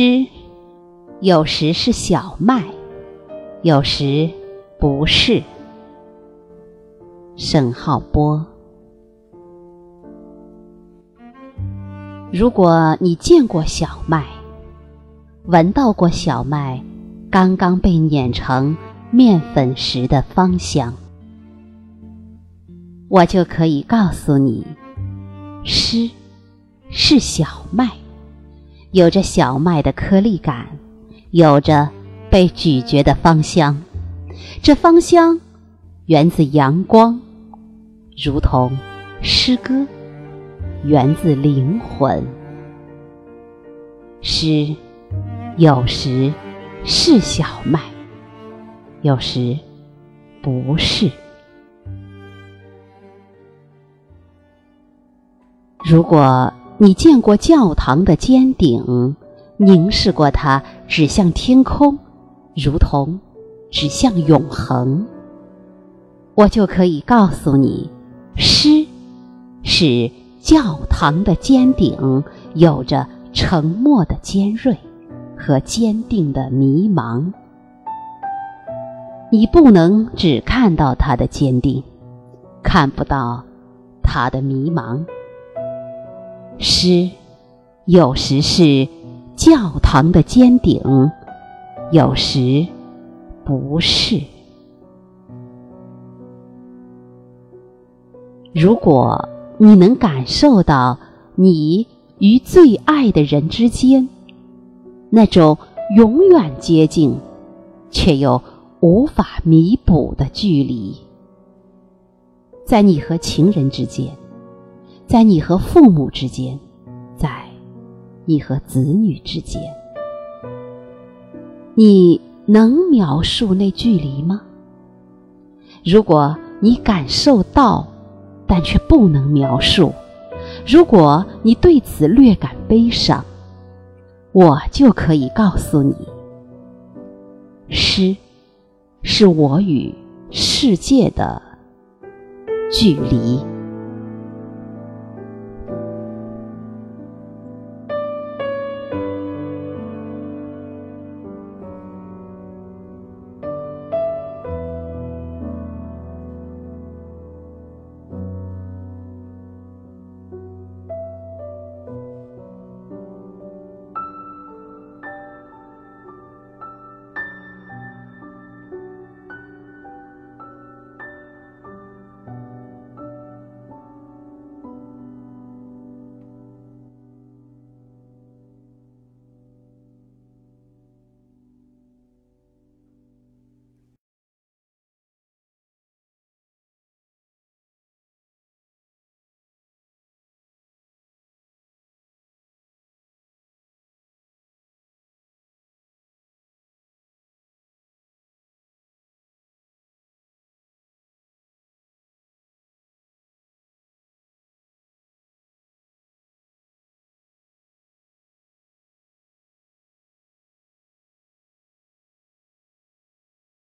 诗有时是小麦，有时不是。沈浩波，如果你见过小麦，闻到过小麦刚刚被碾成面粉时的芳香，我就可以告诉你，诗是小麦，有着小麦的颗粒感，有着被咀嚼的芳香，这芳香源自阳光。如同诗歌，源自灵魂。诗有时是小麦，有时不是。如果你见过教堂的尖顶，凝视过它指向天空，如同指向永恒，我就可以告诉你。诗是教堂的尖顶，有着沉默的尖锐和坚定的迷茫。你不能只看到它的坚定，看不到它的迷茫。诗有时是教堂的尖顶，有时不是。如果你能感受到你与最爱的人之间那种永远接近却又无法弥补的距离，在你和情人之间，在你和父母之间，在你和子女之间，你能描述那距离吗？如果你感受到，但却不能描述。如果你对此略感悲伤，我就可以告诉你：诗是我与世界的距离。